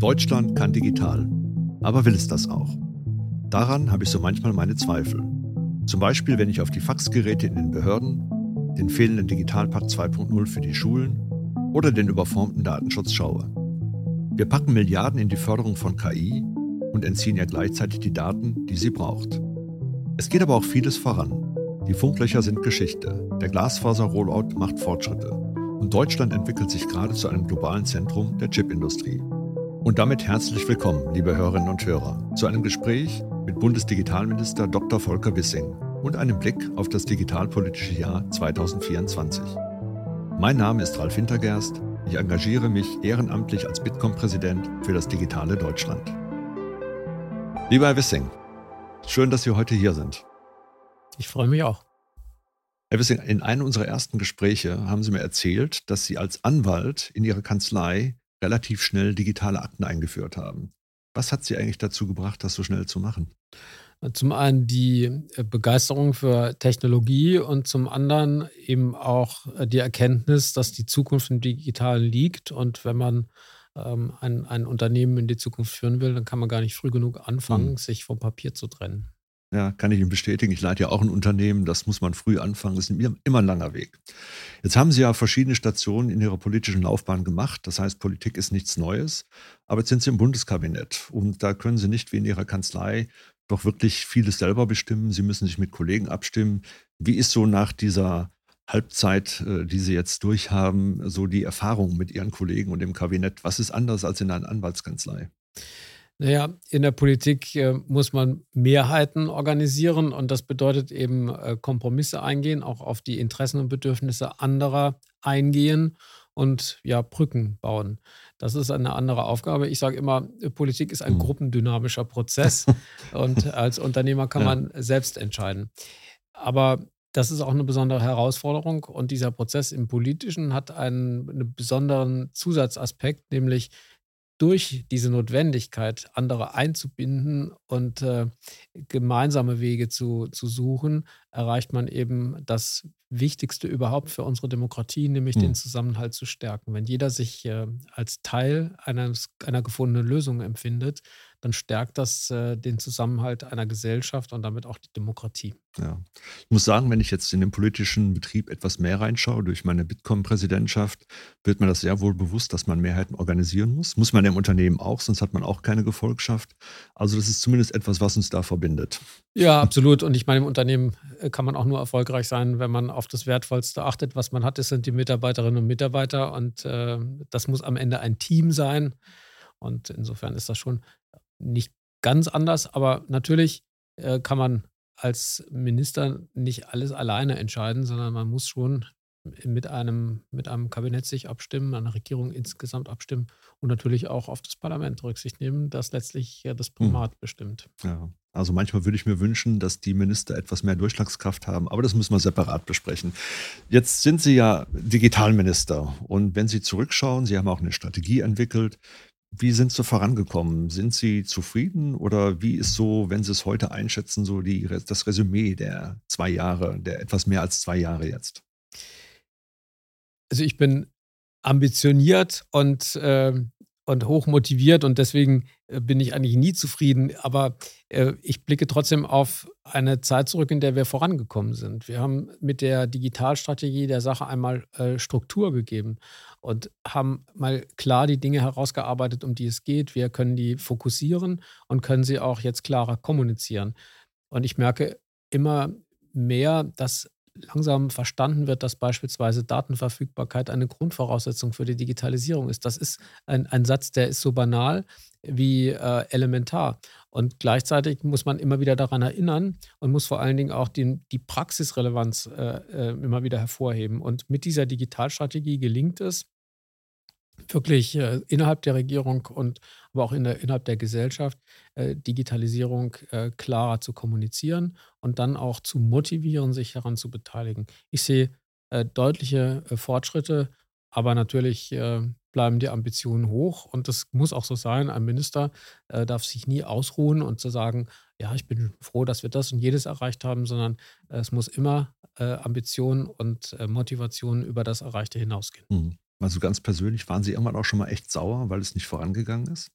Deutschland kann digital. Aber will es das auch? Daran habe ich so manchmal meine Zweifel. Zum Beispiel, wenn ich auf die Faxgeräte in den Behörden, den fehlenden Digitalpakt 2.0 für die Schulen oder den überformten Datenschutz schaue. Wir packen Milliarden in die Förderung von KI und entziehen ihr gleichzeitig die Daten, die sie braucht. Es geht aber auch vieles voran. Die Funklöcher sind Geschichte. Der Glasfaser-Rollout macht Fortschritte. Und Deutschland entwickelt sich gerade zu einem globalen Zentrum der Chipindustrie. Und damit herzlich willkommen, liebe Hörerinnen und Hörer, zu einem Gespräch mit Bundesdigitalminister Dr. Volker Wissing und einem Blick auf das digitalpolitische Jahr 2024. Mein Name ist Ralf Hintergerst. Ich engagiere mich ehrenamtlich als Bitkom-Präsident für das digitale Deutschland. Lieber Herr Wissing, schön, dass Sie heute hier sind. Ich freue mich auch. Herr Wissing, in einem unserer ersten Gespräche haben Sie mir erzählt, dass Sie als Anwalt in Ihrer Kanzlei relativ schnell digitale Akten eingeführt haben. Was hat Sie eigentlich dazu gebracht, das so schnell zu machen? Zum einen die äh, Begeisterung für Technologie und zum anderen eben auch äh, die Erkenntnis, dass die Zukunft im Digitalen liegt. Und wenn man ähm, ein, ein Unternehmen in die Zukunft führen will, dann kann man gar nicht früh genug anfangen, mhm. sich vom Papier zu trennen. Ja, kann ich Ihnen bestätigen. Ich leite ja auch ein Unternehmen. Das muss man früh anfangen. Das ist immer ein langer Weg. Jetzt haben Sie ja verschiedene Stationen in Ihrer politischen Laufbahn gemacht. Das heißt, Politik ist nichts Neues. Aber jetzt sind Sie im Bundeskabinett. Und da können Sie nicht wie in Ihrer Kanzlei doch wirklich vieles selber bestimmen. Sie müssen sich mit Kollegen abstimmen. Wie ist so nach dieser Halbzeit, äh, die Sie jetzt durchhaben, so die Erfahrung mit Ihren Kollegen und dem Kabinett? Was ist anders als in einer Anwaltskanzlei? Naja, in der Politik äh, muss man Mehrheiten organisieren und das bedeutet eben äh, Kompromisse eingehen, auch auf die Interessen und Bedürfnisse anderer eingehen und ja, Brücken bauen. Das ist eine andere Aufgabe. Ich sage immer, Politik ist ein mhm. gruppendynamischer Prozess und als Unternehmer kann ja. man selbst entscheiden. Aber das ist auch eine besondere Herausforderung und dieser Prozess im Politischen hat einen, einen besonderen Zusatzaspekt, nämlich durch diese Notwendigkeit, andere einzubinden und äh, gemeinsame Wege zu, zu suchen, erreicht man eben das Wichtigste überhaupt für unsere Demokratie, nämlich mhm. den Zusammenhalt zu stärken. Wenn jeder sich äh, als Teil eines, einer gefundenen Lösung empfindet, dann stärkt das äh, den Zusammenhalt einer Gesellschaft und damit auch die Demokratie. Ja. Ich muss sagen, wenn ich jetzt in den politischen Betrieb etwas mehr reinschaue, durch meine Bitkom-Präsidentschaft, wird mir das sehr wohl bewusst, dass man Mehrheiten organisieren muss. Muss man im Unternehmen auch, sonst hat man auch keine Gefolgschaft. Also das ist zumindest etwas, was uns da verbindet. Ja, absolut. Und ich meine, im Unternehmen äh, kann man auch nur erfolgreich sein, wenn man auf das Wertvollste achtet, was man hat. Das sind die Mitarbeiterinnen und Mitarbeiter. Und äh, das muss am Ende ein Team sein. Und insofern ist das schon nicht ganz anders, aber natürlich äh, kann man als Minister nicht alles alleine entscheiden, sondern man muss schon mit einem, mit einem Kabinett sich abstimmen, einer Regierung insgesamt abstimmen und natürlich auch auf das Parlament Rücksicht nehmen, das letztlich ja das hm. Primat hm. bestimmt. Ja, also manchmal würde ich mir wünschen, dass die Minister etwas mehr Durchschlagskraft haben, aber das müssen wir separat besprechen. Jetzt sind Sie ja Digitalminister und wenn Sie zurückschauen, Sie haben auch eine Strategie entwickelt. Wie sind Sie vorangekommen? Sind Sie zufrieden oder wie ist so, wenn Sie es heute einschätzen, so die, das Resümee der zwei Jahre, der etwas mehr als zwei Jahre jetzt? Also ich bin ambitioniert und äh, und hoch motiviert und deswegen äh, bin ich eigentlich nie zufrieden. Aber äh, ich blicke trotzdem auf eine Zeit zurück, in der wir vorangekommen sind. Wir haben mit der Digitalstrategie der Sache einmal äh, Struktur gegeben und haben mal klar die Dinge herausgearbeitet, um die es geht. Wir können die fokussieren und können sie auch jetzt klarer kommunizieren. Und ich merke immer mehr, dass langsam verstanden wird, dass beispielsweise Datenverfügbarkeit eine Grundvoraussetzung für die Digitalisierung ist. Das ist ein, ein Satz, der ist so banal wie äh, elementar. Und gleichzeitig muss man immer wieder daran erinnern und muss vor allen Dingen auch den, die Praxisrelevanz äh, äh, immer wieder hervorheben. Und mit dieser Digitalstrategie gelingt es, wirklich äh, innerhalb der Regierung und aber auch in der, innerhalb der Gesellschaft äh, Digitalisierung äh, klarer zu kommunizieren und dann auch zu motivieren, sich daran zu beteiligen. Ich sehe äh, deutliche äh, Fortschritte, aber natürlich äh, bleiben die Ambitionen hoch und das muss auch so sein. Ein Minister darf sich nie ausruhen und zu sagen, ja, ich bin froh, dass wir das und jedes erreicht haben, sondern es muss immer Ambitionen und Motivationen über das Erreichte hinausgehen. Mhm. Also ganz persönlich, waren Sie irgendwann auch schon mal echt sauer, weil es nicht vorangegangen ist?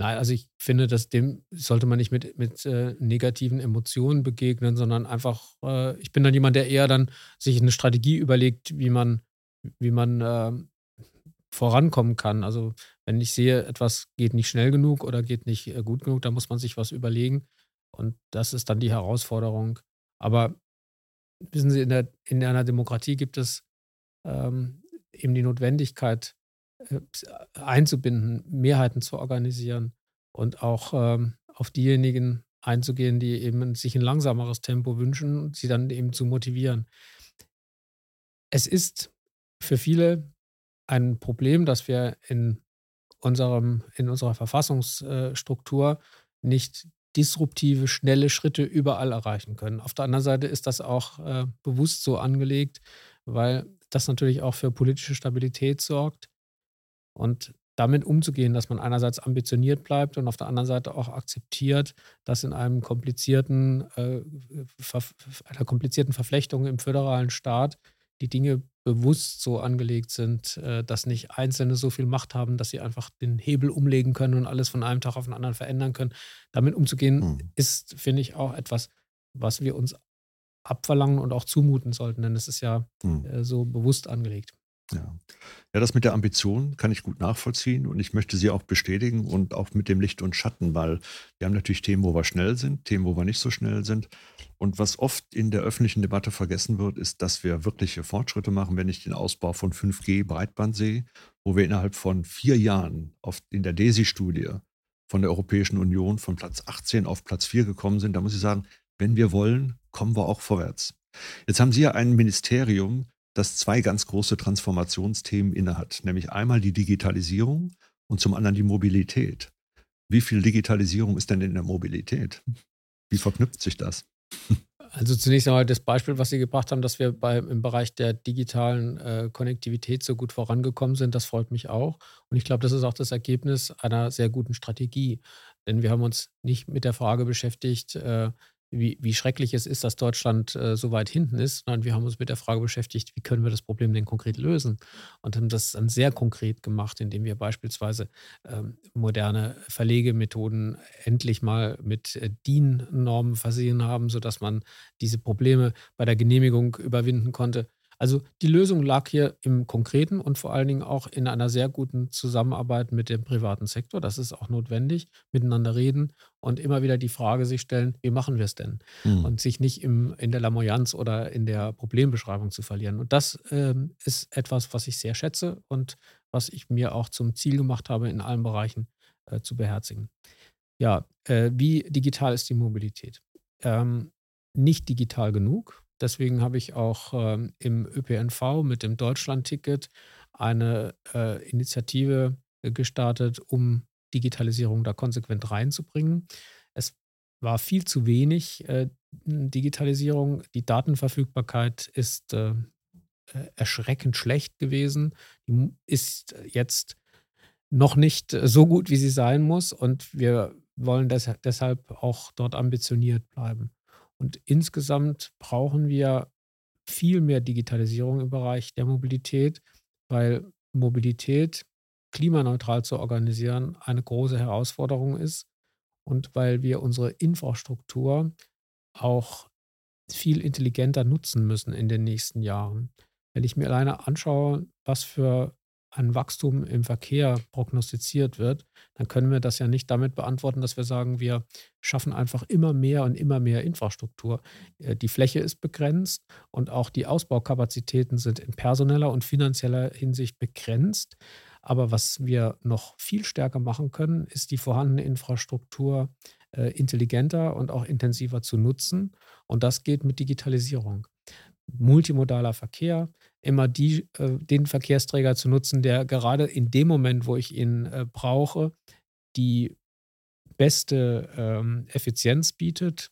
Nein, also ich finde, dass dem sollte man nicht mit, mit äh, negativen Emotionen begegnen, sondern einfach, äh, ich bin dann jemand, der eher dann sich eine Strategie überlegt, wie man, wie man äh, vorankommen kann. Also wenn ich sehe, etwas geht nicht schnell genug oder geht nicht äh, gut genug, dann muss man sich was überlegen. Und das ist dann die Herausforderung. Aber wissen Sie, in, der, in einer Demokratie gibt es ähm, eben die Notwendigkeit, einzubinden, Mehrheiten zu organisieren und auch ähm, auf diejenigen einzugehen, die eben sich ein langsameres Tempo wünschen und sie dann eben zu motivieren. Es ist für viele ein Problem, dass wir in, unserem, in unserer Verfassungsstruktur nicht disruptive, schnelle Schritte überall erreichen können. Auf der anderen Seite ist das auch äh, bewusst so angelegt, weil das natürlich auch für politische Stabilität sorgt und damit umzugehen, dass man einerseits ambitioniert bleibt und auf der anderen Seite auch akzeptiert, dass in einem komplizierten, äh, einer komplizierten Verflechtung im föderalen Staat die Dinge bewusst so angelegt sind, äh, dass nicht Einzelne so viel Macht haben, dass sie einfach den Hebel umlegen können und alles von einem Tag auf den anderen verändern können. Damit umzugehen, hm. ist, finde ich, auch etwas, was wir uns abverlangen und auch zumuten sollten, denn es ist ja hm. äh, so bewusst angelegt. Ja. ja, das mit der Ambition kann ich gut nachvollziehen und ich möchte sie auch bestätigen und auch mit dem Licht und Schatten, weil wir haben natürlich Themen, wo wir schnell sind, Themen, wo wir nicht so schnell sind. Und was oft in der öffentlichen Debatte vergessen wird, ist, dass wir wirkliche Fortschritte machen, wenn ich den Ausbau von 5G Breitband sehe, wo wir innerhalb von vier Jahren in der DESI-Studie von der Europäischen Union von Platz 18 auf Platz 4 gekommen sind. Da muss ich sagen, wenn wir wollen, kommen wir auch vorwärts. Jetzt haben Sie ja ein Ministerium, das zwei ganz große Transformationsthemen innehat, nämlich einmal die Digitalisierung und zum anderen die Mobilität. Wie viel Digitalisierung ist denn in der Mobilität? Wie verknüpft sich das? Also zunächst einmal das Beispiel, was Sie gebracht haben, dass wir bei, im Bereich der digitalen äh, Konnektivität so gut vorangekommen sind, das freut mich auch. Und ich glaube, das ist auch das Ergebnis einer sehr guten Strategie. Denn wir haben uns nicht mit der Frage beschäftigt, äh, wie, wie schrecklich es ist, dass Deutschland äh, so weit hinten ist, sondern wir haben uns mit der Frage beschäftigt, wie können wir das Problem denn konkret lösen? Und haben das dann sehr konkret gemacht, indem wir beispielsweise ähm, moderne Verlegemethoden endlich mal mit äh, DIN-Normen versehen haben, sodass man diese Probleme bei der Genehmigung überwinden konnte. Also die Lösung lag hier im Konkreten und vor allen Dingen auch in einer sehr guten Zusammenarbeit mit dem privaten Sektor. Das ist auch notwendig, miteinander reden und immer wieder die Frage sich stellen, wie machen wir es denn? Mhm. Und sich nicht im, in der Lamoyanz oder in der Problembeschreibung zu verlieren. Und das ähm, ist etwas, was ich sehr schätze und was ich mir auch zum Ziel gemacht habe, in allen Bereichen äh, zu beherzigen. Ja, äh, wie digital ist die Mobilität? Ähm, nicht digital genug. Deswegen habe ich auch ähm, im ÖPNV mit dem Deutschland-Ticket eine äh, Initiative gestartet, um Digitalisierung da konsequent reinzubringen. Es war viel zu wenig äh, Digitalisierung. Die Datenverfügbarkeit ist äh, erschreckend schlecht gewesen. Ist jetzt noch nicht so gut, wie sie sein muss. Und wir wollen deshalb auch dort ambitioniert bleiben. Und insgesamt brauchen wir viel mehr Digitalisierung im Bereich der Mobilität, weil Mobilität klimaneutral zu organisieren eine große Herausforderung ist und weil wir unsere Infrastruktur auch viel intelligenter nutzen müssen in den nächsten Jahren. Wenn ich mir alleine anschaue, was für ein Wachstum im Verkehr prognostiziert wird, dann können wir das ja nicht damit beantworten, dass wir sagen, wir schaffen einfach immer mehr und immer mehr Infrastruktur. Äh, die Fläche ist begrenzt und auch die Ausbaukapazitäten sind in personeller und finanzieller Hinsicht begrenzt. Aber was wir noch viel stärker machen können, ist die vorhandene Infrastruktur äh, intelligenter und auch intensiver zu nutzen. Und das geht mit Digitalisierung multimodaler Verkehr, immer die, äh, den Verkehrsträger zu nutzen, der gerade in dem Moment, wo ich ihn äh, brauche, die beste ähm, Effizienz bietet.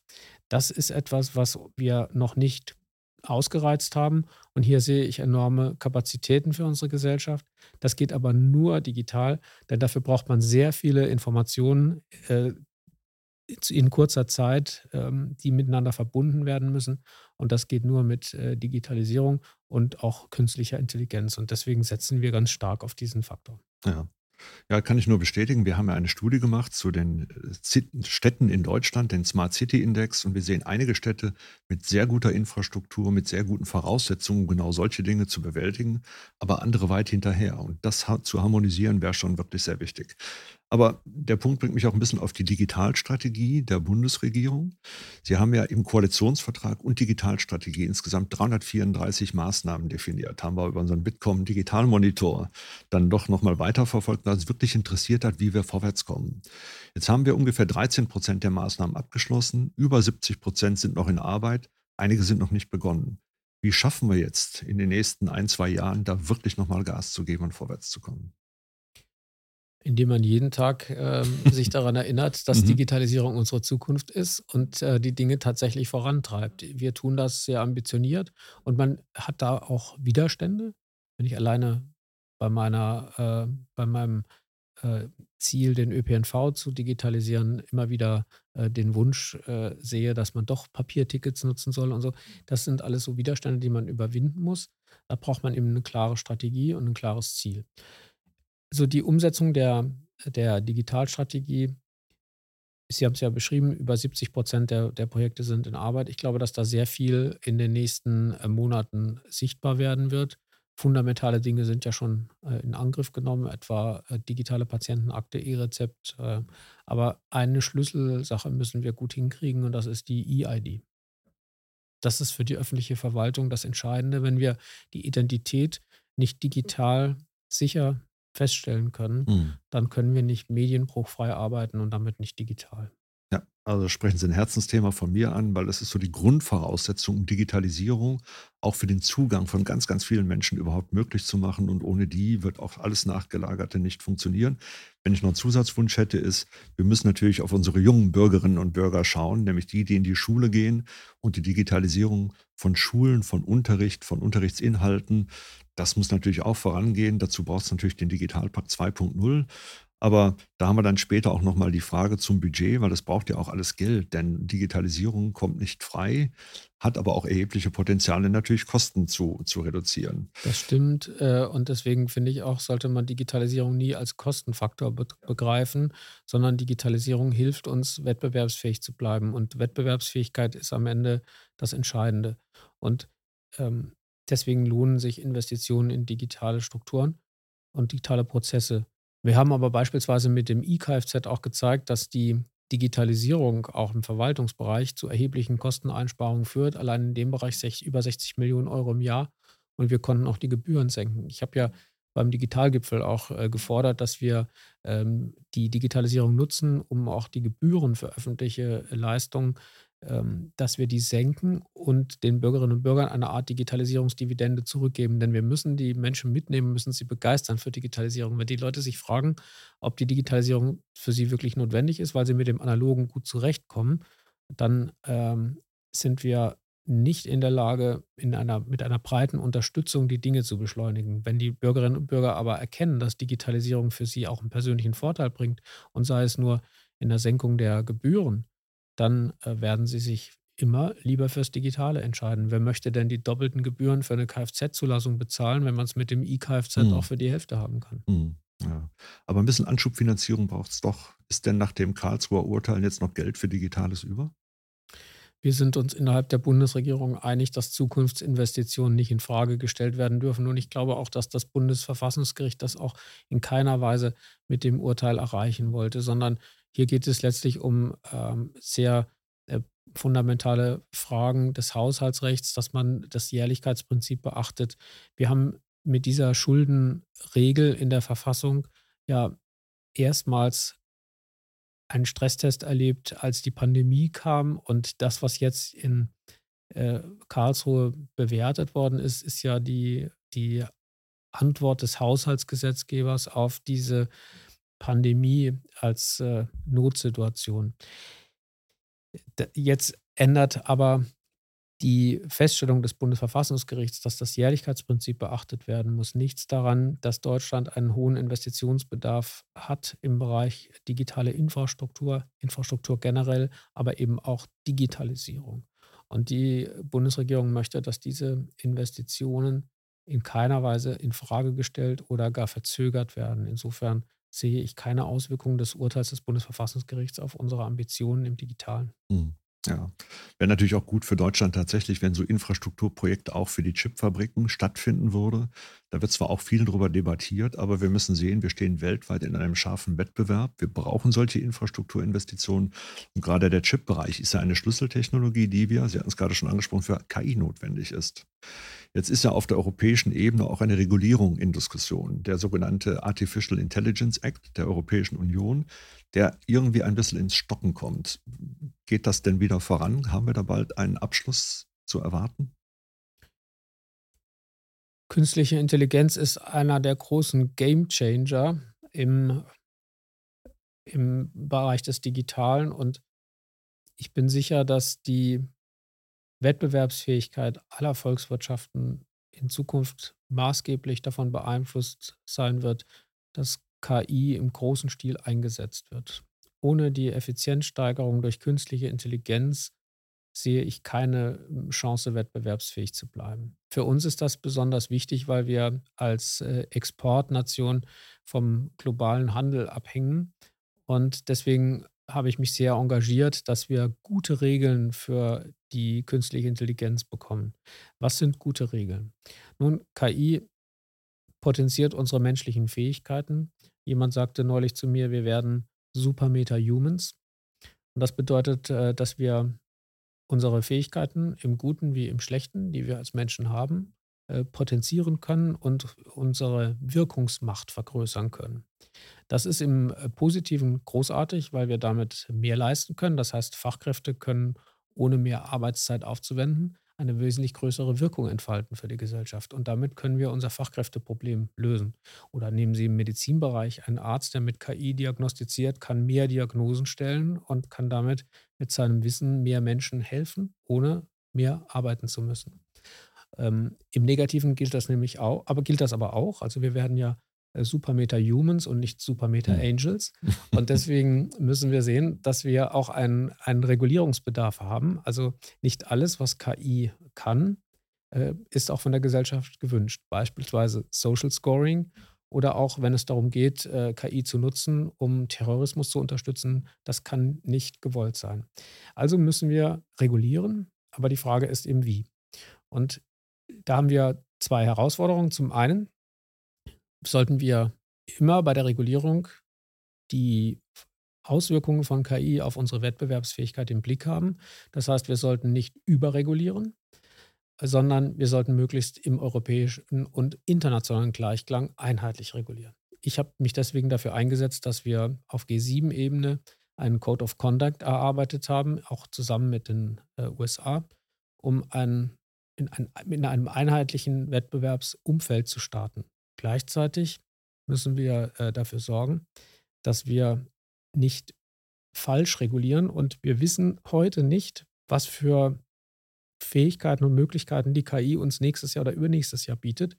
Das ist etwas, was wir noch nicht ausgereizt haben. Und hier sehe ich enorme Kapazitäten für unsere Gesellschaft. Das geht aber nur digital, denn dafür braucht man sehr viele Informationen, äh, in kurzer Zeit, ähm, die miteinander verbunden werden müssen. Und das geht nur mit äh, Digitalisierung und auch künstlicher Intelligenz. Und deswegen setzen wir ganz stark auf diesen Faktor. Ja. Ja, kann ich nur bestätigen. Wir haben ja eine Studie gemacht zu den äh, Städten in Deutschland, den Smart City Index, und wir sehen einige Städte mit sehr guter Infrastruktur, mit sehr guten Voraussetzungen, genau solche Dinge zu bewältigen, aber andere weit hinterher. Und das zu harmonisieren wäre schon wirklich sehr wichtig. Aber der Punkt bringt mich auch ein bisschen auf die Digitalstrategie der Bundesregierung. Sie haben ja im Koalitionsvertrag und Digitalstrategie insgesamt 334 Maßnahmen definiert. Haben wir über unseren Bitkom Digitalmonitor dann doch nochmal weiterverfolgt, weil es wirklich interessiert hat, wie wir vorwärts kommen. Jetzt haben wir ungefähr 13 Prozent der Maßnahmen abgeschlossen. Über 70 Prozent sind noch in Arbeit. Einige sind noch nicht begonnen. Wie schaffen wir jetzt in den nächsten ein, zwei Jahren, da wirklich nochmal Gas zu geben und vorwärts zu kommen? Indem man jeden Tag ähm, sich daran erinnert, dass mhm. Digitalisierung unsere Zukunft ist und äh, die Dinge tatsächlich vorantreibt. Wir tun das sehr ambitioniert und man hat da auch Widerstände. Wenn ich alleine bei meiner, äh, bei meinem äh, Ziel, den ÖPNV zu digitalisieren, immer wieder äh, den Wunsch äh, sehe, dass man doch Papiertickets nutzen soll und so. Das sind alles so Widerstände, die man überwinden muss. Da braucht man eben eine klare Strategie und ein klares Ziel so die Umsetzung der, der Digitalstrategie, Sie haben es ja beschrieben, über 70 Prozent der, der Projekte sind in Arbeit. Ich glaube, dass da sehr viel in den nächsten äh, Monaten sichtbar werden wird. Fundamentale Dinge sind ja schon äh, in Angriff genommen, etwa äh, digitale Patientenakte, E-Rezept. aber eine Schlüsselsache müssen wir gut hinkriegen und das ist die E-ID. Das ist für die öffentliche Verwaltung das Entscheidende. Wenn wir die Identität nicht digital sicher feststellen können, mhm. dann können wir nicht medienbruchfrei arbeiten und damit nicht digital. Ja, also sprechen Sie ein Herzensthema von mir an, weil das ist so die Grundvoraussetzung, um Digitalisierung auch für den Zugang von ganz, ganz vielen Menschen überhaupt möglich zu machen. Und ohne die wird auch alles Nachgelagerte nicht funktionieren. Wenn ich noch einen Zusatzwunsch hätte, ist, wir müssen natürlich auf unsere jungen Bürgerinnen und Bürger schauen, nämlich die, die in die Schule gehen und die Digitalisierung von Schulen, von Unterricht, von Unterrichtsinhalten. Das muss natürlich auch vorangehen. Dazu braucht es natürlich den Digitalpakt 2.0. Aber da haben wir dann später auch nochmal die Frage zum Budget, weil das braucht ja auch alles Geld, denn Digitalisierung kommt nicht frei, hat aber auch erhebliche Potenziale, natürlich Kosten zu, zu reduzieren. Das stimmt. Äh, und deswegen finde ich auch, sollte man Digitalisierung nie als Kostenfaktor begreifen, sondern Digitalisierung hilft uns, wettbewerbsfähig zu bleiben. Und Wettbewerbsfähigkeit ist am Ende das Entscheidende. Und ähm, deswegen lohnen sich Investitionen in digitale Strukturen und digitale Prozesse. Wir haben aber beispielsweise mit dem E-Kfz auch gezeigt, dass die Digitalisierung auch im Verwaltungsbereich zu erheblichen Kosteneinsparungen führt. Allein in dem Bereich über 60 Millionen Euro im Jahr. Und wir konnten auch die Gebühren senken. Ich habe ja beim Digitalgipfel auch äh, gefordert, dass wir ähm, die Digitalisierung nutzen, um auch die Gebühren für öffentliche Leistungen dass wir die senken und den Bürgerinnen und Bürgern eine Art Digitalisierungsdividende zurückgeben. Denn wir müssen die Menschen mitnehmen, müssen sie begeistern für Digitalisierung. Wenn die Leute sich fragen, ob die Digitalisierung für sie wirklich notwendig ist, weil sie mit dem Analogen gut zurechtkommen, dann ähm, sind wir nicht in der Lage, in einer, mit einer breiten Unterstützung die Dinge zu beschleunigen. Wenn die Bürgerinnen und Bürger aber erkennen, dass Digitalisierung für sie auch einen persönlichen Vorteil bringt und sei es nur in der Senkung der Gebühren, dann äh, werden sie sich immer lieber fürs Digitale entscheiden. Wer möchte denn die doppelten Gebühren für eine Kfz-Zulassung bezahlen, wenn man es mit dem E-Kfz mhm. auch für die Hälfte haben kann? Mhm. Ja. Aber ein bisschen Anschubfinanzierung braucht es doch. Ist denn nach dem Karlsruher Urteil jetzt noch Geld für Digitales über? Wir sind uns innerhalb der Bundesregierung einig, dass Zukunftsinvestitionen nicht in Frage gestellt werden dürfen. Und ich glaube auch, dass das Bundesverfassungsgericht das auch in keiner Weise mit dem Urteil erreichen wollte, sondern hier geht es letztlich um ähm, sehr äh, fundamentale Fragen des Haushaltsrechts, dass man das Jährlichkeitsprinzip beachtet. Wir haben mit dieser Schuldenregel in der Verfassung ja erstmals einen Stresstest erlebt, als die Pandemie kam. Und das, was jetzt in äh, Karlsruhe bewertet worden ist, ist ja die, die Antwort des Haushaltsgesetzgebers auf diese Pandemie als äh, Notsituation. Jetzt ändert aber die Feststellung des Bundesverfassungsgerichts, dass das Jährlichkeitsprinzip beachtet werden muss, nichts daran, dass Deutschland einen hohen Investitionsbedarf hat im Bereich digitale Infrastruktur, Infrastruktur generell, aber eben auch Digitalisierung. Und die Bundesregierung möchte, dass diese Investitionen in keiner Weise in Frage gestellt oder gar verzögert werden. Insofern sehe ich keine Auswirkungen des Urteils des Bundesverfassungsgerichts auf unsere Ambitionen im Digitalen. Mhm. Ja, wäre natürlich auch gut für Deutschland tatsächlich, wenn so Infrastrukturprojekte auch für die Chipfabriken stattfinden würde. Da wird zwar auch viel darüber debattiert, aber wir müssen sehen, wir stehen weltweit in einem scharfen Wettbewerb. Wir brauchen solche Infrastrukturinvestitionen. Und gerade der Chip-Bereich ist ja eine Schlüsseltechnologie, die wir, Sie hatten es gerade schon angesprochen, für KI notwendig ist. Jetzt ist ja auf der europäischen Ebene auch eine Regulierung in Diskussion, der sogenannte Artificial Intelligence Act der Europäischen Union, der irgendwie ein bisschen ins Stocken kommt. Geht das denn wieder voran? Haben wir da bald einen Abschluss zu erwarten? Künstliche Intelligenz ist einer der großen Game Changer im, im Bereich des Digitalen und ich bin sicher, dass die Wettbewerbsfähigkeit aller Volkswirtschaften in Zukunft maßgeblich davon beeinflusst sein wird, dass KI im großen Stil eingesetzt wird. Ohne die Effizienzsteigerung durch künstliche Intelligenz sehe ich keine hm, Chance, wettbewerbsfähig zu bleiben. Für uns ist das besonders wichtig, weil wir als äh, Exportnation vom globalen Handel abhängen. Und deswegen habe ich mich sehr engagiert, dass wir gute Regeln für die künstliche Intelligenz bekommen. Was sind gute Regeln? Nun, KI potenziert unsere menschlichen Fähigkeiten. Jemand sagte neulich zu mir, wir werden Super-Meta-Humans. Und das bedeutet, äh, dass wir unsere Fähigkeiten im Guten wie im Schlechten, die wir als Menschen haben, äh, potenzieren können und unsere Wirkungsmacht vergrößern können. Das ist im äh, Positiven großartig, weil wir damit mehr leisten können. Das heißt, Fachkräfte können ohne mehr Arbeitszeit aufzuwenden eine wesentlich größere Wirkung entfalten für die Gesellschaft. Und damit können wir unser Fachkräfteproblem lösen. Oder nehmen Sie im Medizinbereich einen Arzt, der mit KI diagnostiziert, kann mehr Diagnosen stellen und kann damit mit seinem Wissen mehr Menschen helfen, ohne mehr arbeiten zu müssen. Ähm, Im Negativen gilt das nämlich auch, aber gilt das aber auch. Also wir werden ja äh, Super Meta Humans und nicht Super Meta hm. Angels. Und deswegen müssen wir sehen, dass wir auch einen, einen Regulierungsbedarf haben. Also nicht alles, was KI kann, äh, ist auch von der Gesellschaft gewünscht. Beispielsweise Social Scoring oder auch wenn es darum geht, äh, KI zu nutzen, um Terrorismus zu unterstützen, das kann nicht gewollt sein. Also müssen wir regulieren, aber die Frage ist eben wie. Und da haben wir zwei Herausforderungen. Zum einen sollten wir immer bei der Regulierung die Auswirkungen von KI auf unsere Wettbewerbsfähigkeit im Blick haben. Das heißt, wir sollten nicht überregulieren, sondern wir sollten möglichst im europäischen und internationalen Gleichklang einheitlich regulieren. Ich habe mich deswegen dafür eingesetzt, dass wir auf G7-Ebene einen Code of Conduct erarbeitet haben, auch zusammen mit den äh, USA, um ein, in, ein, in einem einheitlichen Wettbewerbsumfeld zu starten. Gleichzeitig müssen wir äh, dafür sorgen, dass wir nicht falsch regulieren und wir wissen heute nicht, was für Fähigkeiten und Möglichkeiten die KI uns nächstes Jahr oder übernächstes Jahr bietet.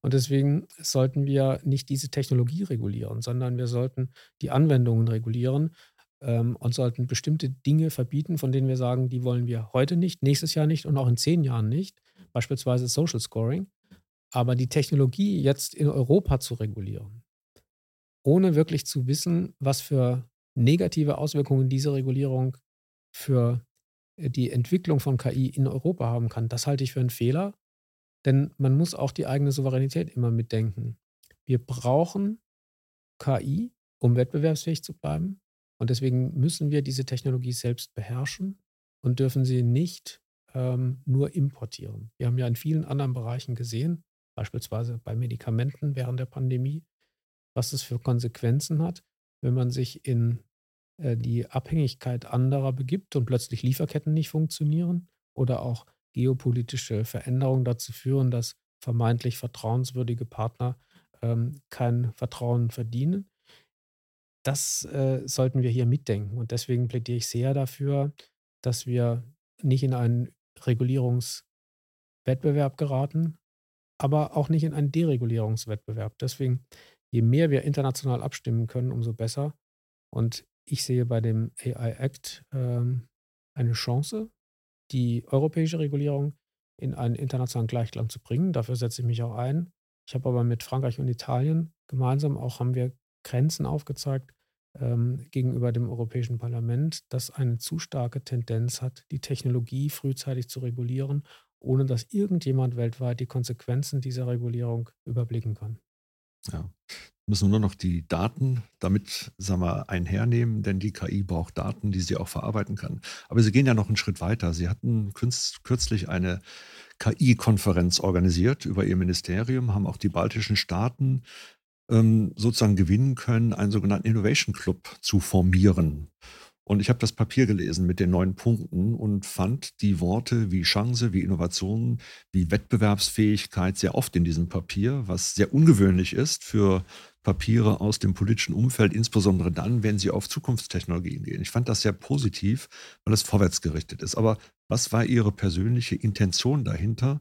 Und deswegen sollten wir nicht diese Technologie regulieren, sondern wir sollten die Anwendungen regulieren ähm, und sollten bestimmte Dinge verbieten, von denen wir sagen, die wollen wir heute nicht, nächstes Jahr nicht und auch in zehn Jahren nicht. Beispielsweise Social Scoring. Aber die Technologie jetzt in Europa zu regulieren, ohne wirklich zu wissen, was für negative Auswirkungen diese Regulierung für äh, die Entwicklung von KI in Europa haben kann, das halte ich für einen Fehler. Denn man muss auch die eigene Souveränität immer mitdenken. Wir brauchen KI, um wettbewerbsfähig zu bleiben. Und deswegen müssen wir diese Technologie selbst beherrschen und dürfen sie nicht ähm, nur importieren. Wir haben ja in vielen anderen Bereichen gesehen, beispielsweise bei Medikamenten während der Pandemie, was es für Konsequenzen hat, wenn man sich in äh, die Abhängigkeit anderer begibt und plötzlich Lieferketten nicht funktionieren oder auch geopolitische Veränderungen dazu führen, dass vermeintlich vertrauenswürdige Partner ähm, kein Vertrauen verdienen. Das äh, sollten wir hier mitdenken. Und deswegen plädiere ich sehr dafür, dass wir nicht in einen Regulierungswettbewerb geraten, aber auch nicht in einen Deregulierungswettbewerb. Deswegen, je mehr wir international abstimmen können, umso besser. Und ich sehe bei dem AI Act ähm, eine Chance, die europäische Regulierung in einen internationalen Gleichklang zu bringen. Dafür setze ich mich auch ein. Ich habe aber mit Frankreich und Italien gemeinsam auch haben wir Grenzen aufgezeigt ähm, gegenüber dem Europäischen Parlament, das eine zu starke Tendenz hat, die Technologie frühzeitig zu regulieren, ohne dass irgendjemand weltweit die Konsequenzen dieser Regulierung überblicken kann. Ja, müssen nur noch die Daten damit sagen wir, einhernehmen, denn die KI braucht Daten, die sie auch verarbeiten kann. Aber Sie gehen ja noch einen Schritt weiter. Sie hatten kürzlich eine KI-Konferenz organisiert über Ihr Ministerium, haben auch die baltischen Staaten ähm, sozusagen gewinnen können, einen sogenannten Innovation Club zu formieren. Und ich habe das Papier gelesen mit den neun Punkten und fand die Worte wie Chance, wie Innovation, wie Wettbewerbsfähigkeit sehr oft in diesem Papier, was sehr ungewöhnlich ist für Papiere aus dem politischen Umfeld, insbesondere dann, wenn sie auf Zukunftstechnologien gehen. Ich fand das sehr positiv, weil es vorwärtsgerichtet ist. Aber was war Ihre persönliche Intention dahinter?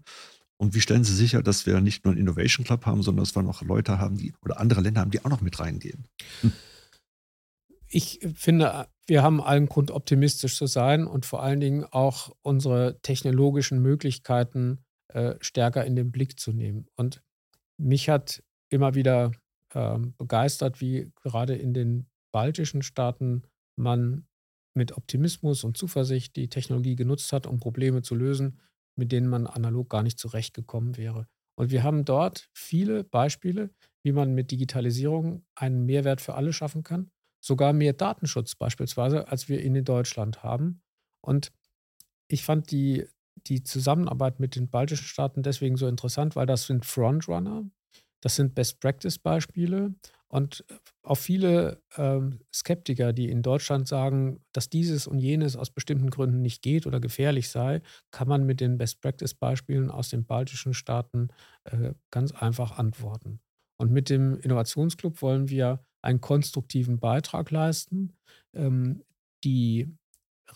Und wie stellen Sie sicher, dass wir nicht nur einen Innovation Club haben, sondern dass wir noch Leute haben, die oder andere Länder haben, die auch noch mit reingehen? Hm. Ich finde, wir haben allen Grund, optimistisch zu sein und vor allen Dingen auch unsere technologischen Möglichkeiten äh, stärker in den Blick zu nehmen. Und mich hat immer wieder äh, begeistert, wie gerade in den baltischen Staaten man mit Optimismus und Zuversicht die Technologie genutzt hat, um Probleme zu lösen, mit denen man analog gar nicht zurechtgekommen wäre. Und wir haben dort viele Beispiele, wie man mit Digitalisierung einen Mehrwert für alle schaffen kann. Sogar mehr Datenschutz beispielsweise, als wir ihn in Deutschland haben. Und ich fand die, die Zusammenarbeit mit den baltischen Staaten deswegen so interessant, weil das sind Frontrunner, das sind Best-Practice-Beispiele und auch viele ähm, Skeptiker, die in Deutschland sagen, dass dieses und jenes aus bestimmten Gründen nicht geht oder gefährlich sei, kann man mit den Best-Practice-Beispielen aus den baltischen Staaten äh, ganz einfach antworten. Und mit dem Innovationsclub wollen wir einen konstruktiven Beitrag leisten, ähm, die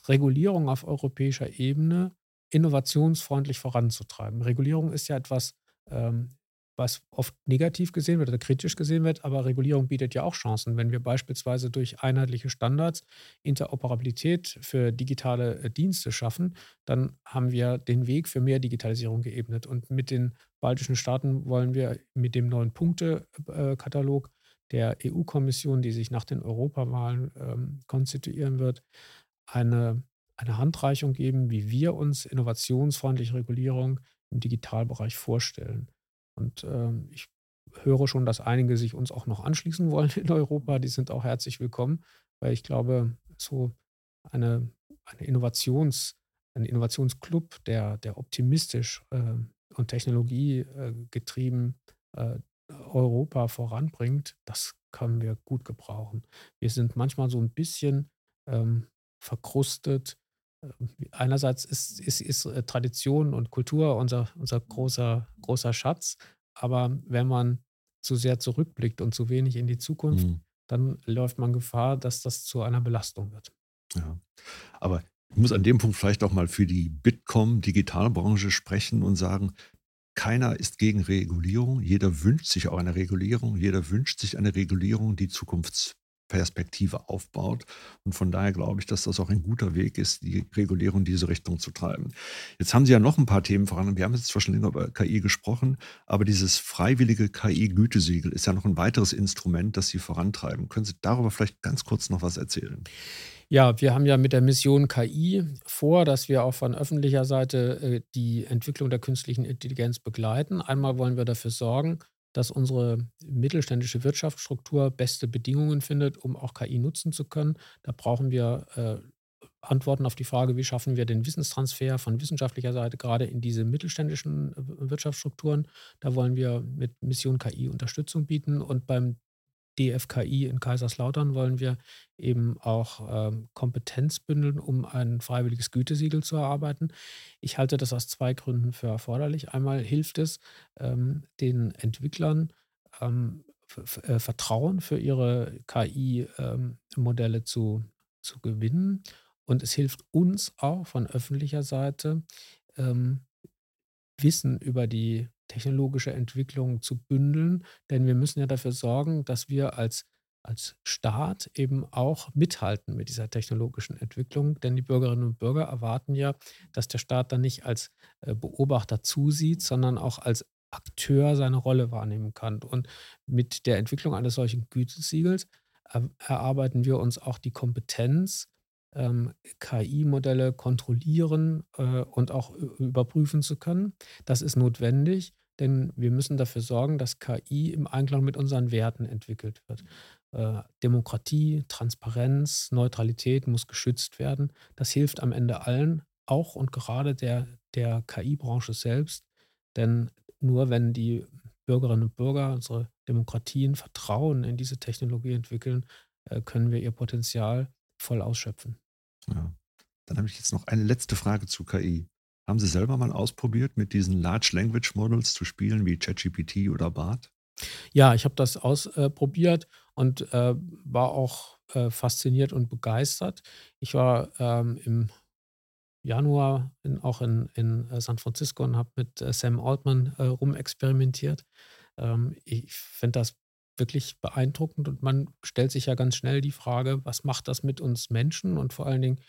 Regulierung auf europäischer Ebene innovationsfreundlich voranzutreiben. Regulierung ist ja etwas ähm, was oft negativ gesehen wird oder kritisch gesehen wird, aber Regulierung bietet ja auch Chancen. Wenn wir beispielsweise durch einheitliche Standards Interoperabilität für digitale äh, Dienste schaffen, dann haben wir den Weg für mehr Digitalisierung geebnet. Und mit den baltischen Staaten wollen wir mit dem neuen Punktekatalog der EU-Kommission, die sich nach den Europawahlen ähm, konstituieren wird, eine, eine Handreichung geben, wie wir uns innovationsfreundliche Regulierung im Digitalbereich vorstellen. Und ähm, ich höre schon, dass einige sich uns auch noch anschließen wollen in Europa. Die sind auch herzlich willkommen, weil ich glaube, so eine, eine Innovations, ein Innovationsclub, der, der optimistisch äh, und technologiegetrieben äh, Europa voranbringt, das können wir gut gebrauchen. Wir sind manchmal so ein bisschen ähm, verkrustet einerseits ist, ist, ist äh, Tradition und Kultur unser, unser großer, großer Schatz, aber wenn man zu sehr zurückblickt und zu wenig in die Zukunft, mhm. dann läuft man Gefahr, dass das zu einer Belastung wird. Ja, aber ich muss an dem Punkt vielleicht auch mal für die Bitkom-Digitalbranche sprechen und sagen, keiner ist gegen Regulierung. Jeder wünscht sich auch eine Regulierung. Jeder wünscht sich eine Regulierung, die zukunfts Perspektive aufbaut. Und von daher glaube ich, dass das auch ein guter Weg ist, die Regulierung in diese Richtung zu treiben. Jetzt haben Sie ja noch ein paar Themen voran. Wir haben jetzt zwar schon länger über KI gesprochen, aber dieses freiwillige KI-Gütesiegel ist ja noch ein weiteres Instrument, das Sie vorantreiben. Können Sie darüber vielleicht ganz kurz noch was erzählen? Ja, wir haben ja mit der Mission KI vor, dass wir auch von öffentlicher Seite äh, die Entwicklung der künstlichen Intelligenz begleiten. Einmal wollen wir dafür sorgen, dass unsere mittelständische Wirtschaftsstruktur beste Bedingungen findet, um auch KI nutzen zu können. Da brauchen wir äh, Antworten auf die Frage, wie schaffen wir den Wissenstransfer von wissenschaftlicher Seite gerade in diese mittelständischen äh, Wirtschaftsstrukturen. Da wollen wir mit Mission KI Unterstützung bieten. Und beim DFKI in Kaiserslautern wollen wir eben auch ähm, Kompetenz bündeln, um ein freiwilliges Gütesiegel zu erarbeiten. Ich halte das aus zwei Gründen für erforderlich. Einmal hilft es ähm, den Entwicklern, ähm, äh, Vertrauen für ihre KI-Modelle ähm, zu, zu gewinnen. Und es hilft uns auch von öffentlicher Seite, ähm, Wissen über die technologische Entwicklung zu bündeln, denn wir müssen ja dafür sorgen, dass wir als als Staat eben auch mithalten mit dieser technologischen Entwicklung. Denn die Bürgerinnen und Bürger erwarten ja, dass der Staat dann nicht als äh, Beobachter zusieht, sondern auch als Akteur seine Rolle wahrnehmen kann. Und mit der Entwicklung eines solchen Gütesiegels erarbeiten wir uns auch die Kompetenz, ähm, KI-Modelle kontrollieren äh, und auch überprüfen zu können. Das ist notwendig, denn wir müssen dafür sorgen, dass KI im Einklang mit unseren Werten entwickelt wird. Äh, Demokratie, Transparenz, Neutralität muss geschützt werden. Das hilft am Ende allen, auch und gerade der, der KI-Branche selbst. Denn nur wenn die Bürgerinnen und Bürger, unsere Demokratien Vertrauen in diese Technologie entwickeln, äh, können wir ihr Potenzial voll ausschöpfen. Ja. Dann habe ich jetzt noch eine letzte Frage zu KI. Haben Sie selber mal ausprobiert, mit diesen Large Language Models zu spielen wie ChatGPT oder BART? Ja, ich habe das ausprobiert und äh, war auch äh, fasziniert und begeistert. Ich war ähm, im Januar in, auch in, in äh, San Francisco und habe mit äh, Sam Altman äh, rumexperimentiert. Ähm, ich finde das wirklich beeindruckend und man stellt sich ja ganz schnell die Frage, was macht das mit uns Menschen und vor allen Dingen,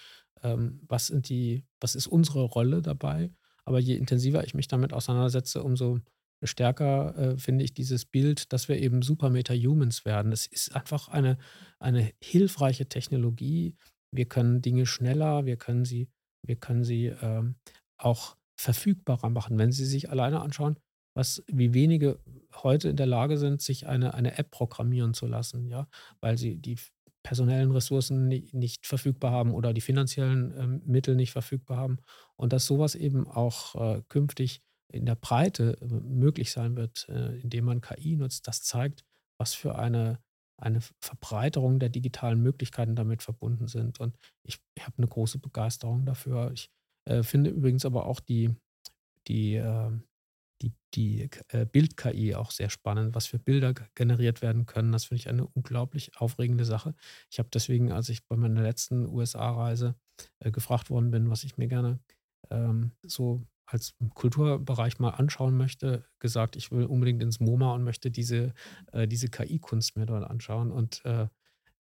ähm, was sind die, was ist unsere Rolle dabei? Aber je intensiver ich mich damit auseinandersetze, umso stärker äh, finde ich dieses Bild, dass wir eben super Meta-Humans werden. Es ist einfach eine, eine hilfreiche Technologie. Wir können Dinge schneller, wir können sie, wir können sie ähm, auch verfügbarer machen. Wenn Sie sich alleine anschauen, was, wie wenige heute in der Lage sind, sich eine, eine App programmieren zu lassen, ja, weil sie die personellen Ressourcen nicht, nicht verfügbar haben oder die finanziellen ähm, Mittel nicht verfügbar haben. Und dass sowas eben auch äh, künftig in der Breite äh, möglich sein wird, äh, indem man KI nutzt, das zeigt, was für eine, eine Verbreiterung der digitalen Möglichkeiten damit verbunden sind. Und ich, ich habe eine große Begeisterung dafür. Ich äh, finde übrigens aber auch die, die, äh, die, die äh, Bild-KI auch sehr spannend, was für Bilder generiert werden können. Das finde ich eine unglaublich aufregende Sache. Ich habe deswegen, als ich bei meiner letzten USA-Reise äh, gefragt worden bin, was ich mir gerne ähm, so als Kulturbereich mal anschauen möchte, gesagt, ich will unbedingt ins MoMA und möchte diese, äh, diese KI-Kunst mir dort anschauen. Und äh,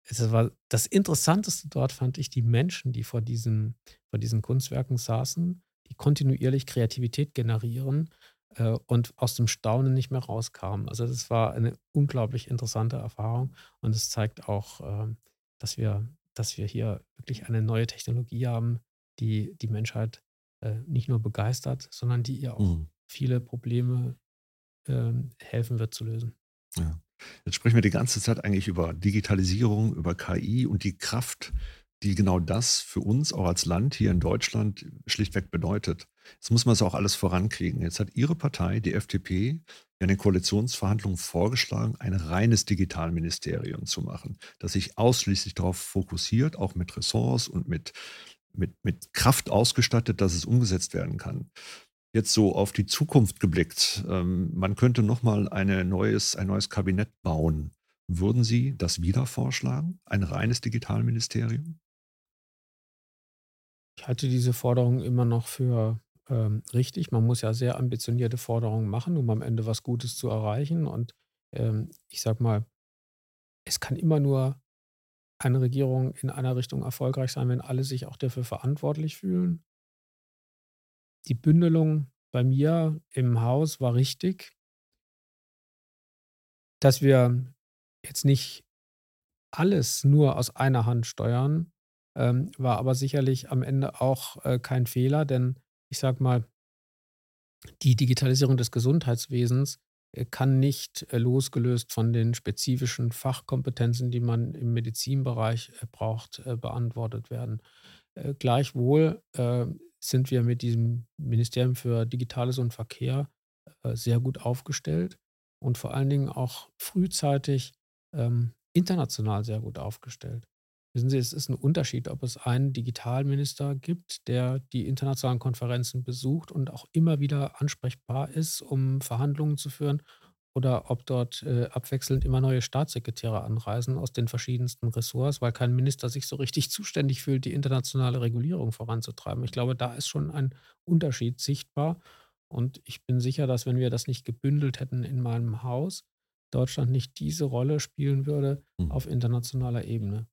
es war das Interessanteste dort fand ich die Menschen, die vor diesen, vor diesen Kunstwerken saßen, die kontinuierlich Kreativität generieren äh, und aus dem Staunen nicht mehr rauskamen. Also das war eine unglaublich interessante Erfahrung und es zeigt auch, äh, dass wir, dass wir hier wirklich eine neue Technologie haben, die die Menschheit äh, nicht nur begeistert, sondern die ihr auch mhm. viele Probleme ähm, helfen wird zu lösen. Ja. Jetzt sprechen wir die ganze Zeit eigentlich über Digitalisierung, über KI und die Kraft, die genau das für uns auch als Land hier in Deutschland schlichtweg bedeutet. Jetzt muss man es auch alles vorankriegen. Jetzt hat Ihre Partei, die FDP, in den Koalitionsverhandlungen vorgeschlagen, ein reines Digitalministerium zu machen, das sich ausschließlich darauf fokussiert, auch mit Ressorts und mit mit, mit Kraft ausgestattet, dass es umgesetzt werden kann. Jetzt so auf die Zukunft geblickt, ähm, man könnte nochmal ein neues Kabinett bauen. Würden Sie das wieder vorschlagen? Ein reines Digitalministerium? Ich halte diese Forderung immer noch für ähm, richtig. Man muss ja sehr ambitionierte Forderungen machen, um am Ende was Gutes zu erreichen. Und ähm, ich sage mal, es kann immer nur eine Regierung in einer Richtung erfolgreich sein, wenn alle sich auch dafür verantwortlich fühlen. Die Bündelung bei mir im Haus war richtig, dass wir jetzt nicht alles nur aus einer Hand steuern, ähm, war aber sicherlich am Ende auch äh, kein Fehler, denn ich sage mal, die Digitalisierung des Gesundheitswesens äh, kann nicht äh, losgelöst von den spezifischen Fachkompetenzen, die man im Medizinbereich äh, braucht, beantwortet werden. Gleichwohl sind wir mit diesem Ministerium für Digitales und Verkehr sehr gut aufgestellt und vor allen Dingen auch frühzeitig ähm, international sehr gut aufgestellt. Wissen Sie, es ist ein Unterschied, ob es einen Digitalminister gibt, der die internationalen Konferenzen besucht und auch immer wieder ansprechbar ist, um Verhandlungen zu führen, oder ob dort äh, abwechselnd immer neue Staatssekretäre anreisen aus den verschiedensten Ressorts, weil kein Minister sich so richtig zuständig fühlt, die internationale Regulierung voranzutreiben. Ich glaube, da ist schon ein Unterschied sichtbar. Und ich bin sicher, dass wenn wir das nicht gebündelt hätten in meinem Haus, Deutschland nicht diese Rolle spielen würde mhm. auf internationaler Ebene.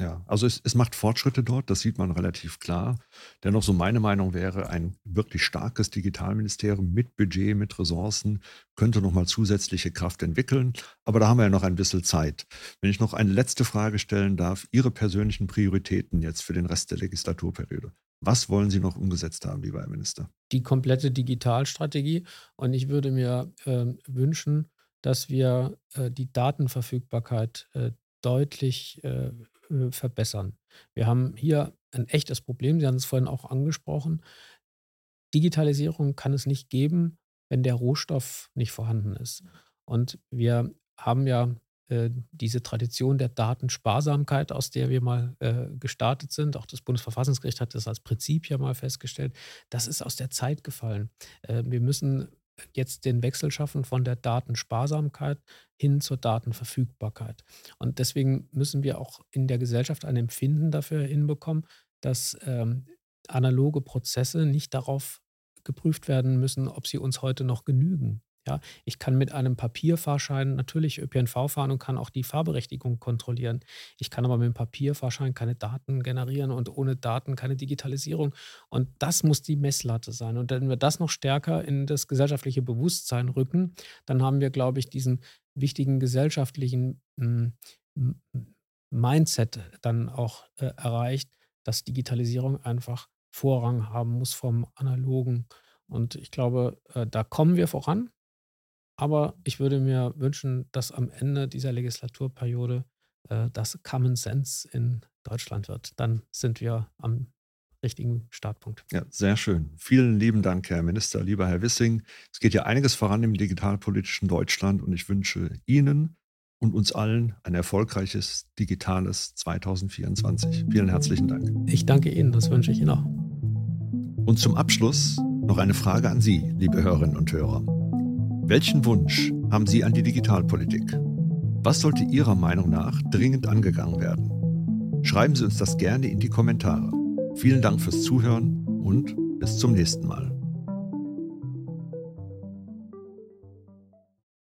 Ja, also es, es macht Fortschritte dort, das sieht man relativ klar. Dennoch, so meine Meinung wäre, ein wirklich starkes Digitalministerium mit Budget, mit Ressourcen könnte nochmal zusätzliche Kraft entwickeln. Aber da haben wir ja noch ein bisschen Zeit. Wenn ich noch eine letzte Frage stellen darf, Ihre persönlichen Prioritäten jetzt für den Rest der Legislaturperiode. Was wollen Sie noch umgesetzt haben, lieber Herr Minister? Die komplette Digitalstrategie. Und ich würde mir äh, wünschen, dass wir äh, die Datenverfügbarkeit äh, deutlich äh, verbessern. Wir haben hier ein echtes Problem, Sie haben es vorhin auch angesprochen. Digitalisierung kann es nicht geben, wenn der Rohstoff nicht vorhanden ist. Und wir haben ja äh, diese Tradition der Datensparsamkeit, aus der wir mal äh, gestartet sind. Auch das Bundesverfassungsgericht hat das als Prinzip ja mal festgestellt. Das ist aus der Zeit gefallen. Äh, wir müssen jetzt den Wechsel schaffen von der Datensparsamkeit hin zur Datenverfügbarkeit. Und deswegen müssen wir auch in der Gesellschaft ein Empfinden dafür hinbekommen, dass ähm, analoge Prozesse nicht darauf geprüft werden müssen, ob sie uns heute noch genügen. Ja, ich kann mit einem Papierfahrschein natürlich ÖPNV fahren und kann auch die Fahrberechtigung kontrollieren. Ich kann aber mit dem Papierfahrschein keine Daten generieren und ohne Daten keine Digitalisierung. Und das muss die Messlatte sein. Und wenn wir das noch stärker in das gesellschaftliche Bewusstsein rücken, dann haben wir, glaube ich, diesen wichtigen gesellschaftlichen hm, Mindset dann auch äh, erreicht, dass Digitalisierung einfach Vorrang haben muss vom analogen. Und ich glaube, äh, da kommen wir voran. Aber ich würde mir wünschen, dass am Ende dieser Legislaturperiode äh, das Common Sense in Deutschland wird. Dann sind wir am richtigen Startpunkt. Ja, sehr schön. Vielen lieben Dank, Herr Minister, lieber Herr Wissing. Es geht ja einiges voran im digitalpolitischen Deutschland und ich wünsche Ihnen und uns allen ein erfolgreiches digitales 2024. Vielen herzlichen Dank. Ich danke Ihnen, das wünsche ich Ihnen auch. Und zum Abschluss noch eine Frage an Sie, liebe Hörerinnen und Hörer. Welchen Wunsch haben Sie an die Digitalpolitik? Was sollte Ihrer Meinung nach dringend angegangen werden? Schreiben Sie uns das gerne in die Kommentare. Vielen Dank fürs Zuhören und bis zum nächsten Mal.